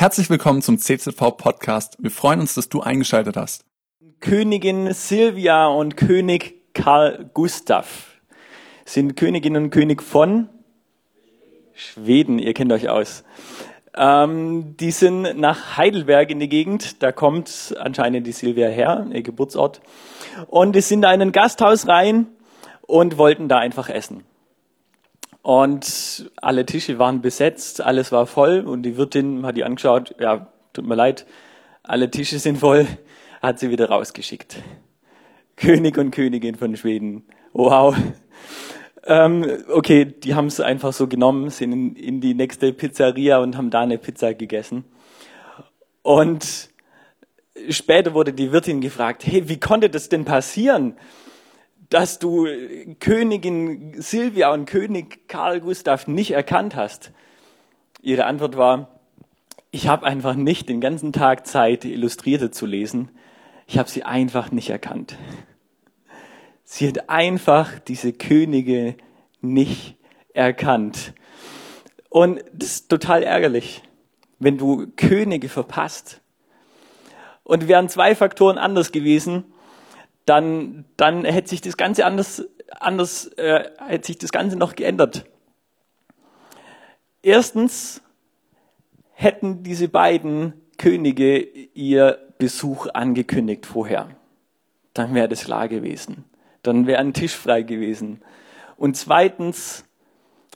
Herzlich willkommen zum CZV Podcast. Wir freuen uns, dass du eingeschaltet hast. Königin Silvia und König Karl Gustav sind Königin und König von Schweden. Ihr kennt euch aus. Ähm, die sind nach Heidelberg in die Gegend. Da kommt anscheinend die Silvia her, ihr Geburtsort. Und die sind da in ein Gasthaus rein und wollten da einfach essen. Und alle Tische waren besetzt, alles war voll und die Wirtin hat die angeschaut, ja, tut mir leid, alle Tische sind voll, hat sie wieder rausgeschickt. König und Königin von Schweden. Wow. Ähm, okay, die haben es einfach so genommen, sind in, in die nächste Pizzeria und haben da eine Pizza gegessen. Und später wurde die Wirtin gefragt, hey, wie konnte das denn passieren? Dass du Königin Silvia und König Karl Gustav nicht erkannt hast? Ihre Antwort war, ich habe einfach nicht den ganzen Tag Zeit, Illustrierte zu lesen. Ich habe sie einfach nicht erkannt. Sie hat einfach diese Könige nicht erkannt. Und das ist total ärgerlich, wenn du Könige verpasst. Und wären zwei Faktoren anders gewesen, dann, dann hätte sich das Ganze anders, anders äh, hätte sich das Ganze noch geändert. Erstens hätten diese beiden Könige ihr Besuch angekündigt vorher. Dann wäre das klar gewesen. Dann wäre ein Tisch frei gewesen. Und zweitens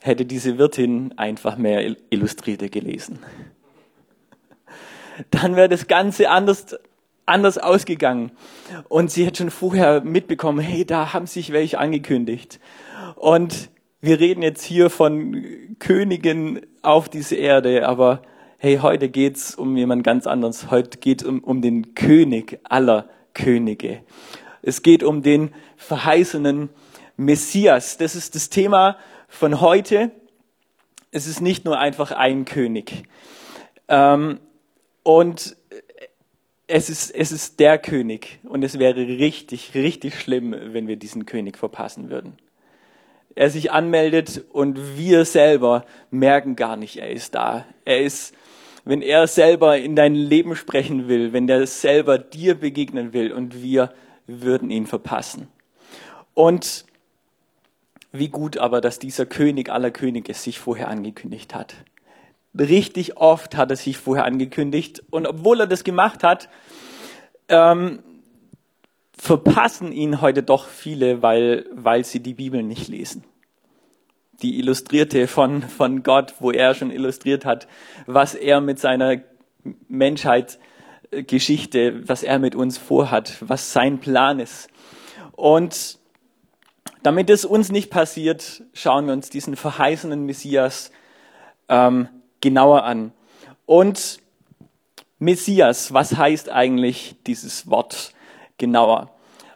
hätte diese Wirtin einfach mehr Illustrierte gelesen. Dann wäre das Ganze anders anders ausgegangen. Und sie hat schon vorher mitbekommen, hey, da haben sich welche angekündigt. Und wir reden jetzt hier von Königen auf diese Erde, aber hey, heute geht's um jemand ganz anderes. Heute geht um, um den König aller Könige. Es geht um den verheißenen Messias. Das ist das Thema von heute. Es ist nicht nur einfach ein König. Ähm, und es ist, es ist der König und es wäre richtig, richtig schlimm, wenn wir diesen König verpassen würden. Er sich anmeldet und wir selber merken gar nicht, er ist da. Er ist, wenn er selber in dein Leben sprechen will, wenn er selber dir begegnen will und wir würden ihn verpassen. Und wie gut aber, dass dieser König aller Könige sich vorher angekündigt hat. Richtig oft hat er sich vorher angekündigt. Und obwohl er das gemacht hat, ähm, verpassen ihn heute doch viele, weil, weil sie die Bibel nicht lesen. Die Illustrierte von, von Gott, wo er schon illustriert hat, was er mit seiner Menschheitsgeschichte, was er mit uns vorhat, was sein Plan ist. Und damit es uns nicht passiert, schauen wir uns diesen verheißenen Messias ähm, genauer an. Und Messias, was heißt eigentlich dieses Wort genauer?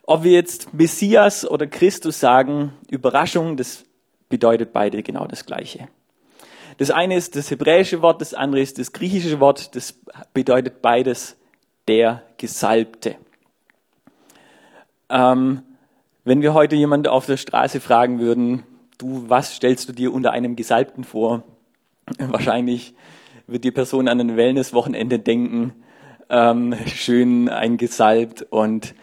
Ob wir jetzt Messias oder Christus sagen, Überraschung, das bedeutet beide genau das Gleiche. Das eine ist das hebräische Wort, das andere ist das griechische Wort, das bedeutet beides der Gesalbte. Ähm, wenn wir heute jemanden auf der Straße fragen würden, du, was stellst du dir unter einem Gesalbten vor? Wahrscheinlich wird die Person an ein Wellness-Wochenende denken, ähm, schön eingesalbt und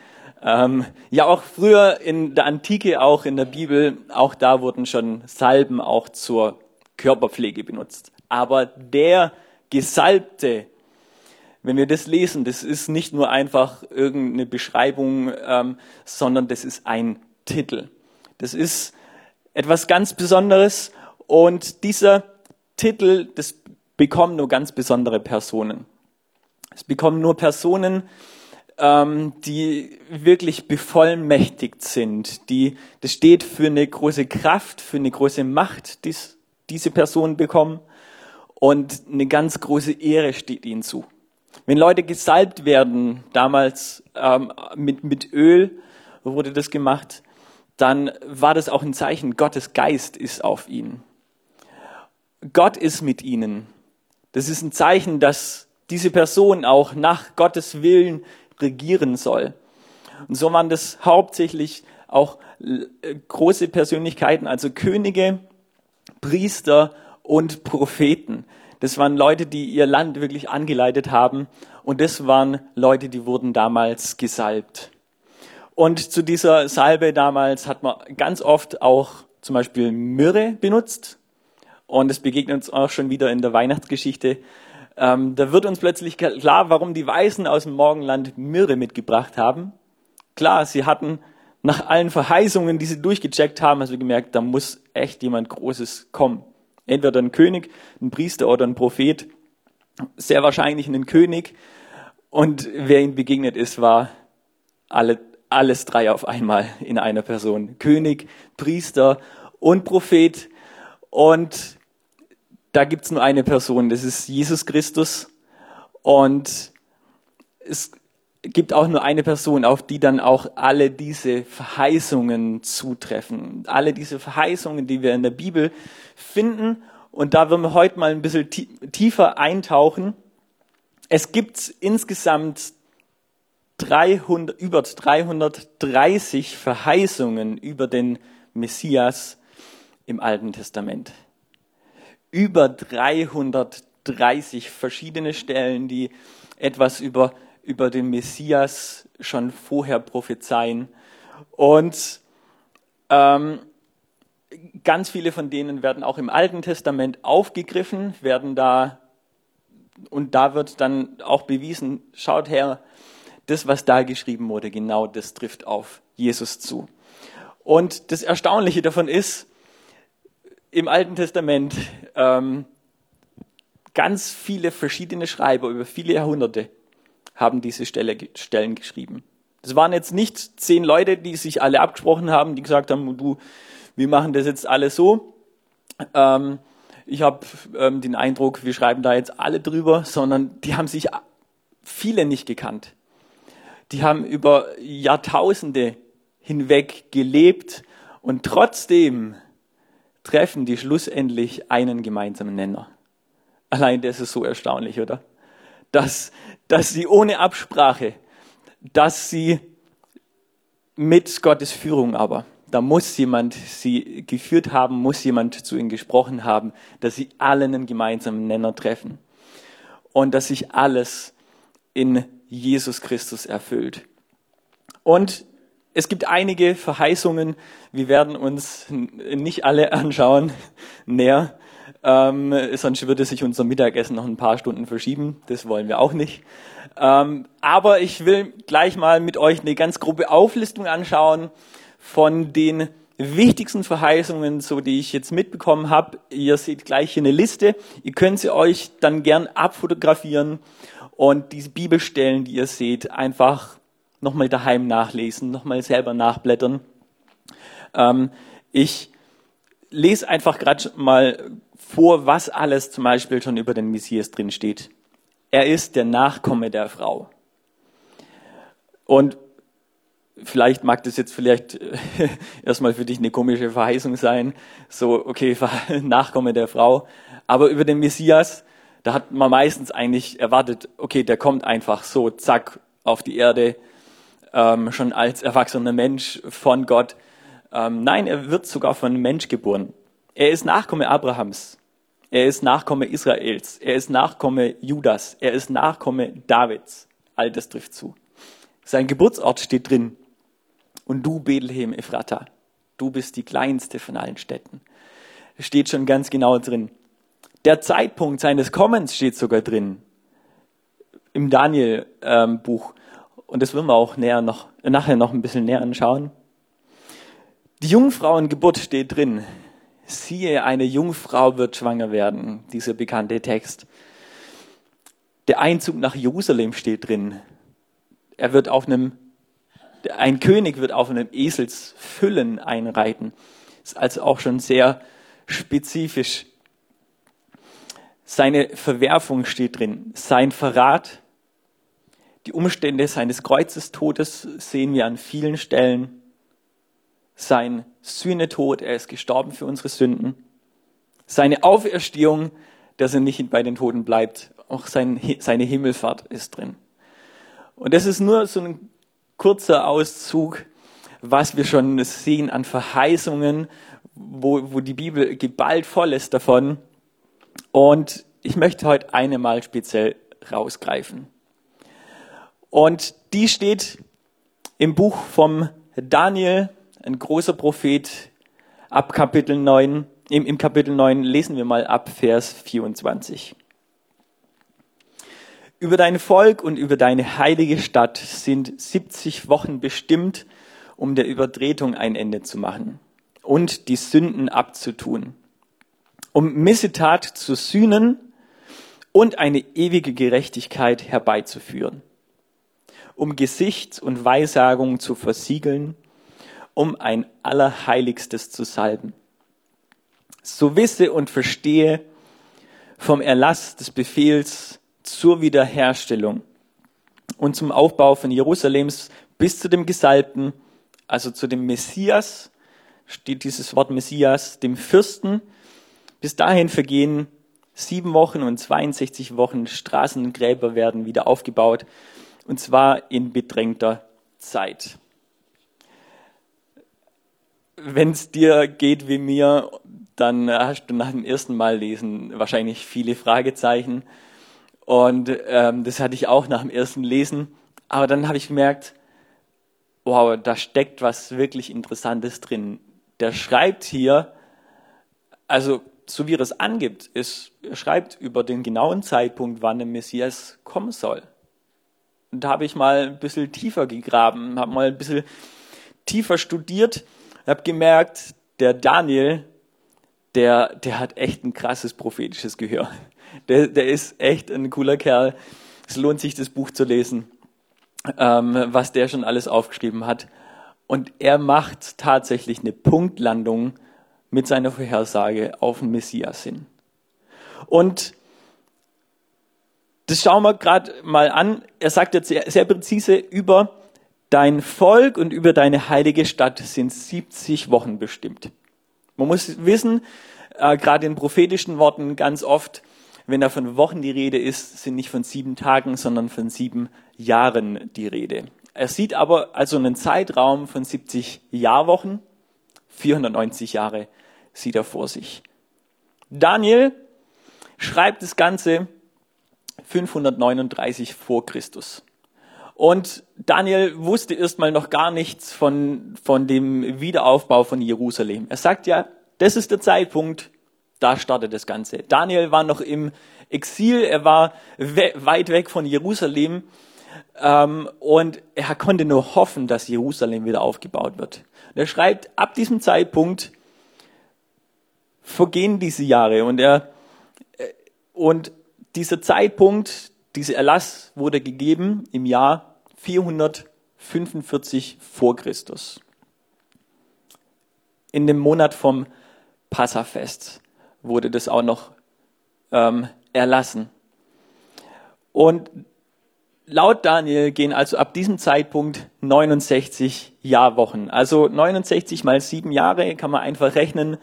ähm, ja, auch früher in der Antike, auch in der Bibel, auch da wurden schon Salben auch zur Körperpflege benutzt. Aber der Gesalbte, wenn wir das lesen, das ist nicht nur einfach irgendeine Beschreibung, ähm, sondern das ist ein Titel. Das ist etwas ganz Besonderes und dieser Titel, das bekommen nur ganz besondere Personen. Es bekommen nur Personen, ähm, die wirklich bevollmächtigt sind. Die, das steht für eine große Kraft, für eine große Macht, die diese Personen bekommen. Und eine ganz große Ehre steht ihnen zu. Wenn Leute gesalbt werden, damals ähm, mit, mit Öl wurde das gemacht, dann war das auch ein Zeichen, Gottes Geist ist auf ihnen. Gott ist mit ihnen. Das ist ein Zeichen, dass diese Person auch nach Gottes Willen regieren soll. Und so waren das hauptsächlich auch äh, große Persönlichkeiten, also Könige, Priester und Propheten. Das waren Leute, die ihr Land wirklich angeleitet haben. Und das waren Leute, die wurden damals gesalbt. Und zu dieser Salbe damals hat man ganz oft auch zum Beispiel Myrrhe benutzt. Und es begegnet uns auch schon wieder in der Weihnachtsgeschichte. Ähm, da wird uns plötzlich klar, warum die Weißen aus dem Morgenland Myrrhe mitgebracht haben. Klar, sie hatten nach allen Verheißungen, die sie durchgecheckt haben, also gemerkt, da muss echt jemand Großes kommen. Entweder ein König, ein Priester oder ein Prophet. Sehr wahrscheinlich ein König. Und wer ihnen begegnet ist, war alle, alles drei auf einmal in einer Person. König, Priester und Prophet. Und da gibt's nur eine Person, das ist Jesus Christus. Und es gibt auch nur eine Person, auf die dann auch alle diese Verheißungen zutreffen. Alle diese Verheißungen, die wir in der Bibel finden. Und da wollen wir heute mal ein bisschen tiefer eintauchen. Es gibt insgesamt 300, über 330 Verheißungen über den Messias im Alten Testament. Über 330 verschiedene Stellen, die etwas über über den Messias schon vorher prophezeien. Und ähm, ganz viele von denen werden auch im Alten Testament aufgegriffen, werden da und da wird dann auch bewiesen, schaut her, das, was da geschrieben wurde, genau das trifft auf Jesus zu. Und das Erstaunliche davon ist, im Alten Testament ähm, ganz viele verschiedene Schreiber über viele Jahrhunderte haben diese Stelle, Stellen geschrieben. Das waren jetzt nicht zehn Leute, die sich alle abgesprochen haben, die gesagt haben, du, wir machen das jetzt alles so. Ähm, ich habe ähm, den Eindruck, wir schreiben da jetzt alle drüber, sondern die haben sich viele nicht gekannt. Die haben über Jahrtausende hinweg gelebt und trotzdem treffen die schlussendlich einen gemeinsamen Nenner. Allein das ist so erstaunlich, oder? dass, dass sie ohne Absprache, dass sie mit Gottes Führung aber, da muss jemand sie geführt haben, muss jemand zu ihnen gesprochen haben, dass sie alle einen gemeinsamen Nenner treffen und dass sich alles in Jesus Christus erfüllt. Und es gibt einige Verheißungen, wir werden uns nicht alle anschauen näher, ähm, sonst würde sich unser Mittagessen noch ein paar Stunden verschieben. Das wollen wir auch nicht. Ähm, aber ich will gleich mal mit euch eine ganz grobe Auflistung anschauen von den wichtigsten Verheißungen, so die ich jetzt mitbekommen habe. Ihr seht gleich hier eine Liste. Ihr könnt sie euch dann gern abfotografieren und diese Bibelstellen, die ihr seht, einfach nochmal daheim nachlesen, nochmal selber nachblättern. Ähm, ich lese einfach gerade mal vor, was alles zum Beispiel schon über den Messias drin steht. Er ist der Nachkomme der Frau. Und vielleicht mag das jetzt vielleicht erstmal für dich eine komische Verheißung sein, so, okay, Nachkomme der Frau. Aber über den Messias, da hat man meistens eigentlich erwartet, okay, der kommt einfach so, zack, auf die Erde, ähm, schon als erwachsener Mensch von Gott. Ähm, nein, er wird sogar von einem Mensch geboren. Er ist Nachkomme Abrahams. Er ist Nachkomme Israels. Er ist Nachkomme Judas. Er ist Nachkomme Davids. All das trifft zu. Sein Geburtsort steht drin. Und du, Bethlehem Ephrata, du bist die kleinste von allen Städten. Steht schon ganz genau drin. Der Zeitpunkt seines Kommens steht sogar drin. Im Daniel-Buch. Ähm, Und das wollen wir auch näher noch, nachher noch ein bisschen näher anschauen. Die Jungfrauengeburt steht drin siehe, eine Jungfrau wird schwanger werden, dieser bekannte Text. Der Einzug nach Jerusalem steht drin. Er wird auf einem, ein König wird auf einem Eselsfüllen einreiten. Ist also auch schon sehr spezifisch. Seine Verwerfung steht drin. Sein Verrat. Die Umstände seines Kreuzestodes sehen wir an vielen Stellen sein Sühnetod, er ist gestorben für unsere Sünden. Seine Auferstehung, dass er nicht bei den Toten bleibt, auch sein, seine Himmelfahrt ist drin. Und das ist nur so ein kurzer Auszug, was wir schon sehen an Verheißungen, wo, wo die Bibel geballt voll ist davon. Und ich möchte heute eine mal speziell rausgreifen. Und die steht im Buch vom Daniel, ein großer Prophet, ab Kapitel 9. Im, Im Kapitel 9 lesen wir mal ab Vers 24. Über dein Volk und über deine heilige Stadt sind 70 Wochen bestimmt, um der Übertretung ein Ende zu machen und die Sünden abzutun, um Missetat zu sühnen und eine ewige Gerechtigkeit herbeizuführen, um Gesicht und Weissagung zu versiegeln, um ein Allerheiligstes zu salben. So wisse und verstehe vom Erlass des Befehls zur Wiederherstellung und zum Aufbau von Jerusalems bis zu dem Gesalbten, also zu dem Messias, steht dieses Wort Messias, dem Fürsten. Bis dahin vergehen sieben Wochen und 62 Wochen Straßen und Gräber werden wieder aufgebaut, und zwar in bedrängter Zeit. Wenn es dir geht wie mir, dann hast du nach dem ersten Mal lesen wahrscheinlich viele Fragezeichen und ähm, das hatte ich auch nach dem ersten Lesen. Aber dann habe ich gemerkt, wow, da steckt was wirklich Interessantes drin. Der schreibt hier, also so wie er es angibt, ist, er schreibt über den genauen Zeitpunkt, wann der Messias kommen soll. Da habe ich mal ein bisschen tiefer gegraben, habe mal ein bisschen tiefer studiert, habe gemerkt, der Daniel, der, der hat echt ein krasses prophetisches Gehör. Der, der ist echt ein cooler Kerl. Es lohnt sich, das Buch zu lesen, ähm, was der schon alles aufgeschrieben hat. Und er macht tatsächlich eine Punktlandung mit seiner Vorhersage auf den Messias hin. Und das schauen wir gerade mal an. Er sagt jetzt sehr, sehr präzise, über dein Volk und über deine heilige Stadt sind 70 Wochen bestimmt. Man muss wissen, äh, gerade in prophetischen Worten ganz oft, wenn da von Wochen die Rede ist, sind nicht von sieben Tagen, sondern von sieben Jahren die Rede. Er sieht aber also einen Zeitraum von 70 Jahrwochen, 490 Jahre sieht er vor sich. Daniel schreibt das Ganze 539 vor Christus. Und Daniel wusste erstmal noch gar nichts von, von dem Wiederaufbau von Jerusalem. Er sagt ja, das ist der Zeitpunkt, da startet das Ganze. Daniel war noch im Exil, er war we weit weg von Jerusalem ähm, und er konnte nur hoffen, dass Jerusalem wieder aufgebaut wird. Und er schreibt, ab diesem Zeitpunkt vergehen diese Jahre und er äh, und dieser Zeitpunkt, dieser Erlass wurde gegeben im Jahr 445 vor Christus. In dem Monat vom Passafest wurde das auch noch ähm, erlassen. Und laut Daniel gehen also ab diesem Zeitpunkt 69 Jahrwochen. Also 69 mal sieben Jahre kann man einfach rechnen.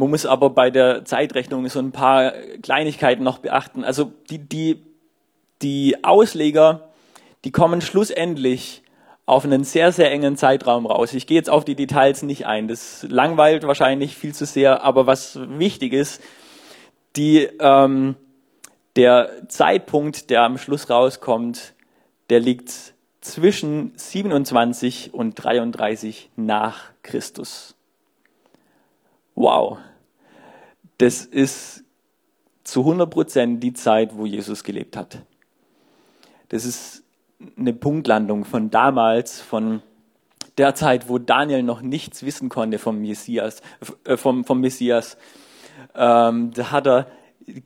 Man muss aber bei der Zeitrechnung so ein paar Kleinigkeiten noch beachten. Also die, die, die Ausleger, die kommen schlussendlich auf einen sehr, sehr engen Zeitraum raus. Ich gehe jetzt auf die Details nicht ein. Das langweilt wahrscheinlich viel zu sehr, aber was wichtig ist, die, ähm, der Zeitpunkt, der am Schluss rauskommt, der liegt zwischen 27 und 33 nach Christus. Wow. Das ist zu 100 Prozent die Zeit, wo Jesus gelebt hat. Das ist eine Punktlandung von damals, von der Zeit, wo Daniel noch nichts wissen konnte vom Messias, äh, vom, vom Messias. Ähm, da hat er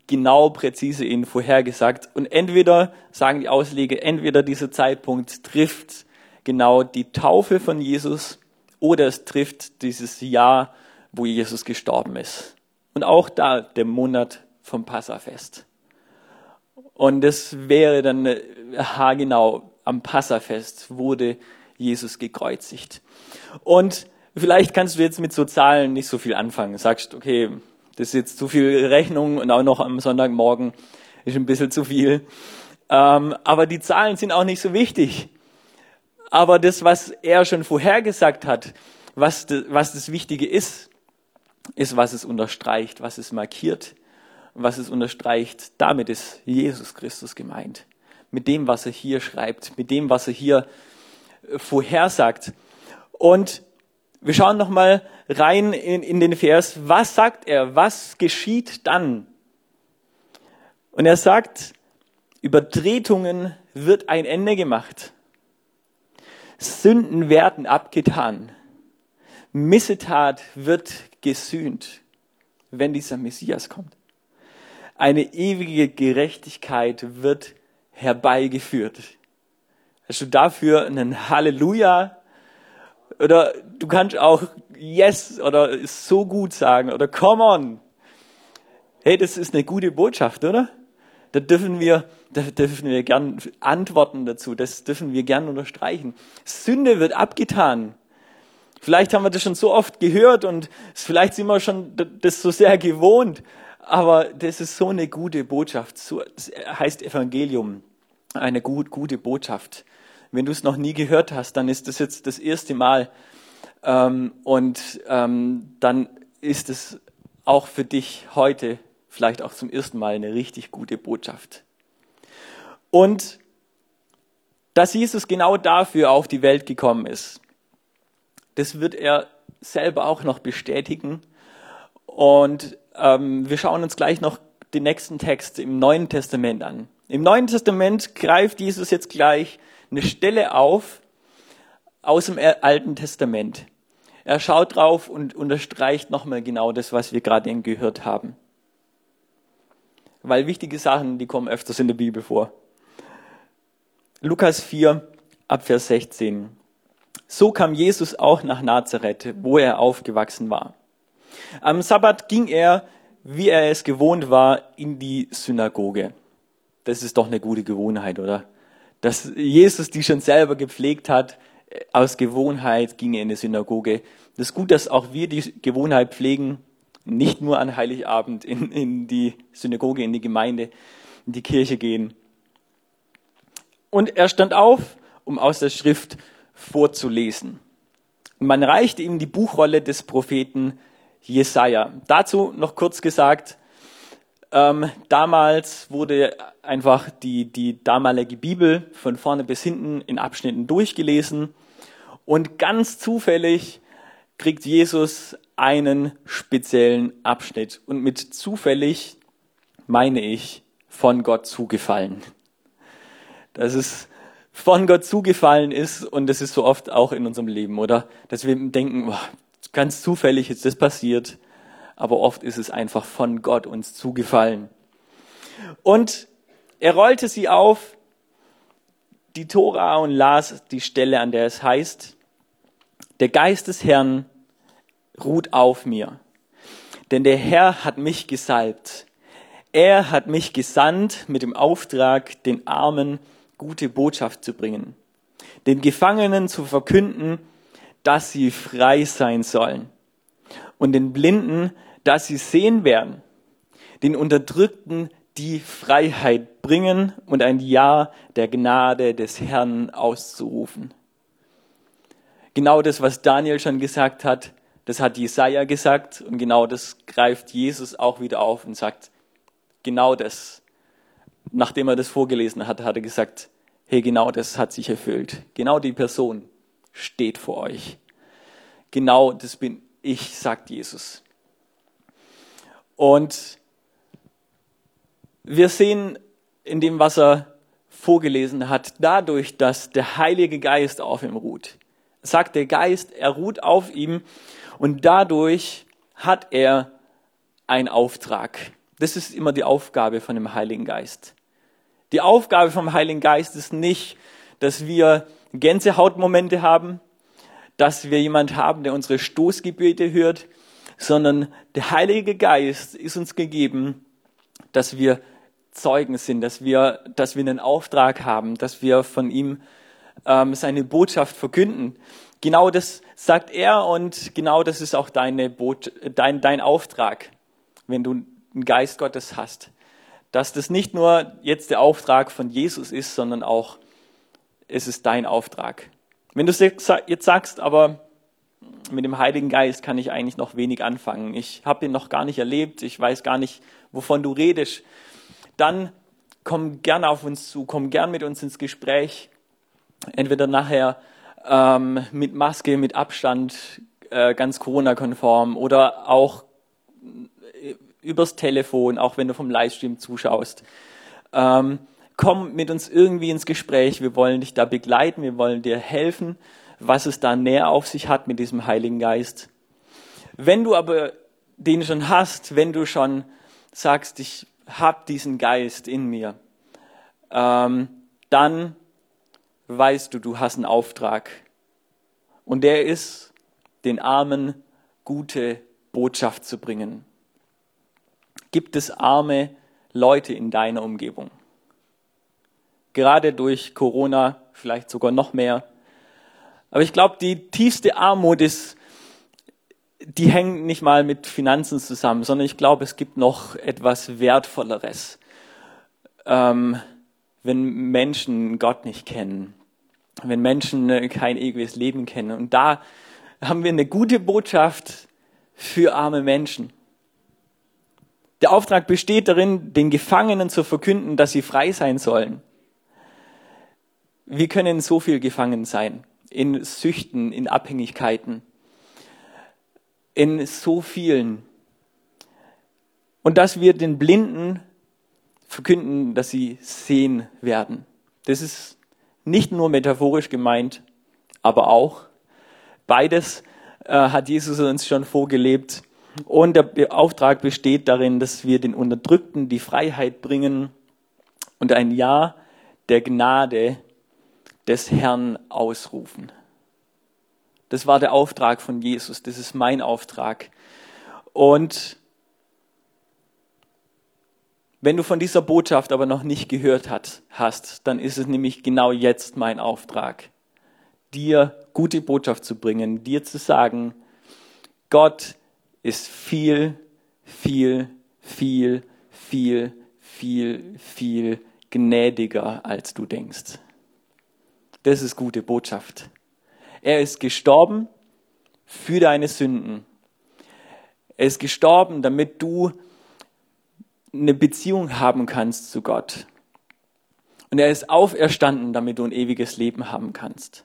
genau präzise ihn vorhergesagt. Und entweder, sagen die Ausleger, entweder dieser Zeitpunkt trifft genau die Taufe von Jesus oder es trifft dieses Jahr, wo Jesus gestorben ist. Und auch da der Monat vom Passafest. Und das wäre dann äh, haargenau am Passafest wurde Jesus gekreuzigt. Und vielleicht kannst du jetzt mit so Zahlen nicht so viel anfangen. Sagst, okay, das ist jetzt zu viel Rechnung und auch noch am Sonntagmorgen ist ein bisschen zu viel. Ähm, aber die Zahlen sind auch nicht so wichtig. Aber das, was er schon vorhergesagt hat, was, was das Wichtige ist, ist, was es unterstreicht, was es markiert. was es unterstreicht. Damit ist Jesus Christus gemeint. Mit dem, was er hier schreibt, mit dem, was er hier äh, vorhersagt. Und wir schauen nochmal rein in, in den Vers. Was sagt er? Was geschieht dann? Und er sagt, Übertretungen wird ein Ende gemacht. Sünden werden abgetan. Missetat wird gesühnt, wenn dieser Messias kommt. Eine ewige Gerechtigkeit wird herbeigeführt. Hast du dafür einen Halleluja? Oder du kannst auch Yes oder so gut sagen oder Come on. Hey, das ist eine gute Botschaft, oder? Da dürfen wir, da dürfen wir gern antworten dazu. Das dürfen wir gern unterstreichen. Sünde wird abgetan. Vielleicht haben wir das schon so oft gehört und vielleicht sind wir schon das so sehr gewohnt. Aber das ist so eine gute Botschaft. So, heißt Evangelium. Eine gut, gute Botschaft. Wenn du es noch nie gehört hast, dann ist das jetzt das erste Mal. Ähm, und ähm, dann ist es auch für dich heute vielleicht auch zum ersten Mal eine richtig gute Botschaft. Und dass Jesus genau dafür auf die Welt gekommen ist, das wird er selber auch noch bestätigen. Und ähm, wir schauen uns gleich noch den nächsten Text im Neuen Testament an. Im Neuen Testament greift Jesus jetzt gleich eine Stelle auf aus dem Alten Testament. Er schaut drauf und unterstreicht nochmal genau das, was wir gerade eben gehört haben. Weil wichtige Sachen, die kommen öfters in der Bibel vor. Lukas 4, Abvers 16. So kam Jesus auch nach Nazareth, wo er aufgewachsen war. Am Sabbat ging er, wie er es gewohnt war, in die Synagoge. Das ist doch eine gute Gewohnheit, oder? Dass Jesus die schon selber gepflegt hat, aus Gewohnheit ging er in die Synagoge. Das ist gut, dass auch wir die Gewohnheit pflegen, nicht nur an Heiligabend in, in die Synagoge, in die Gemeinde, in die Kirche gehen. Und er stand auf, um aus der Schrift vorzulesen. Man reichte ihm die Buchrolle des Propheten Jesaja. Dazu noch kurz gesagt, ähm, damals wurde einfach die, die damalige Bibel von vorne bis hinten in Abschnitten durchgelesen und ganz zufällig kriegt Jesus einen speziellen Abschnitt. Und mit zufällig meine ich von Gott zugefallen. Das ist von Gott zugefallen ist und das ist so oft auch in unserem Leben, oder? Dass wir denken, oh, ganz zufällig ist das passiert, aber oft ist es einfach von Gott uns zugefallen. Und er rollte sie auf, die Tora und las die Stelle, an der es heißt, der Geist des Herrn ruht auf mir, denn der Herr hat mich gesalbt. Er hat mich gesandt mit dem Auftrag, den Armen gute Botschaft zu bringen, den Gefangenen zu verkünden, dass sie frei sein sollen und den Blinden, dass sie sehen werden, den Unterdrückten die Freiheit bringen und ein Ja der Gnade des Herrn auszurufen. Genau das, was Daniel schon gesagt hat, das hat Jesaja gesagt und genau das greift Jesus auch wieder auf und sagt, genau das. Nachdem er das vorgelesen hat, hat er gesagt, hey, genau das hat sich erfüllt. Genau die Person steht vor euch. Genau das bin ich, sagt Jesus. Und wir sehen in dem, was er vorgelesen hat, dadurch, dass der Heilige Geist auf ihm ruht. Sagt der Geist, er ruht auf ihm und dadurch hat er einen Auftrag. Das ist immer die Aufgabe von dem Heiligen Geist. Die Aufgabe vom Heiligen Geist ist nicht, dass wir Gänsehautmomente haben, dass wir jemand haben, der unsere Stoßgebete hört, sondern der Heilige Geist ist uns gegeben, dass wir Zeugen sind, dass wir, dass wir einen Auftrag haben, dass wir von ihm ähm, seine Botschaft verkünden. Genau das sagt er und genau das ist auch deine Bot dein, dein Auftrag, wenn du einen Geist Gottes hast dass das nicht nur jetzt der Auftrag von Jesus ist, sondern auch es ist dein Auftrag. Wenn du jetzt sagst, aber mit dem Heiligen Geist kann ich eigentlich noch wenig anfangen. Ich habe ihn noch gar nicht erlebt. Ich weiß gar nicht, wovon du redest, dann komm gern auf uns zu, komm gern mit uns ins Gespräch. Entweder nachher ähm, mit Maske, mit Abstand, äh, ganz Corona-konform oder auch übers Telefon, auch wenn du vom Livestream zuschaust. Ähm, komm mit uns irgendwie ins Gespräch. Wir wollen dich da begleiten, wir wollen dir helfen, was es da näher auf sich hat mit diesem Heiligen Geist. Wenn du aber den schon hast, wenn du schon sagst, ich habe diesen Geist in mir, ähm, dann weißt du, du hast einen Auftrag. Und der ist, den Armen gute Botschaft zu bringen. Gibt es arme Leute in deiner Umgebung? Gerade durch Corona vielleicht sogar noch mehr. Aber ich glaube, die tiefste Armut ist, die hängt nicht mal mit Finanzen zusammen, sondern ich glaube, es gibt noch etwas Wertvolleres. Ähm, wenn Menschen Gott nicht kennen, wenn Menschen äh, kein ewiges Leben kennen. Und da haben wir eine gute Botschaft für arme Menschen. Der Auftrag besteht darin, den Gefangenen zu verkünden, dass sie frei sein sollen. Wir können so viel gefangen sein. In Süchten, in Abhängigkeiten. In so vielen. Und dass wir den Blinden verkünden, dass sie sehen werden. Das ist nicht nur metaphorisch gemeint, aber auch. Beides äh, hat Jesus uns schon vorgelebt. Und der Auftrag besteht darin, dass wir den Unterdrückten die Freiheit bringen und ein Ja der Gnade des Herrn ausrufen. Das war der Auftrag von Jesus. Das ist mein Auftrag. Und wenn du von dieser Botschaft aber noch nicht gehört hat, hast, dann ist es nämlich genau jetzt mein Auftrag, dir gute Botschaft zu bringen, dir zu sagen, Gott ist viel, viel, viel, viel, viel, viel gnädiger, als du denkst. Das ist gute Botschaft. Er ist gestorben für deine Sünden. Er ist gestorben, damit du eine Beziehung haben kannst zu Gott. Und er ist auferstanden, damit du ein ewiges Leben haben kannst.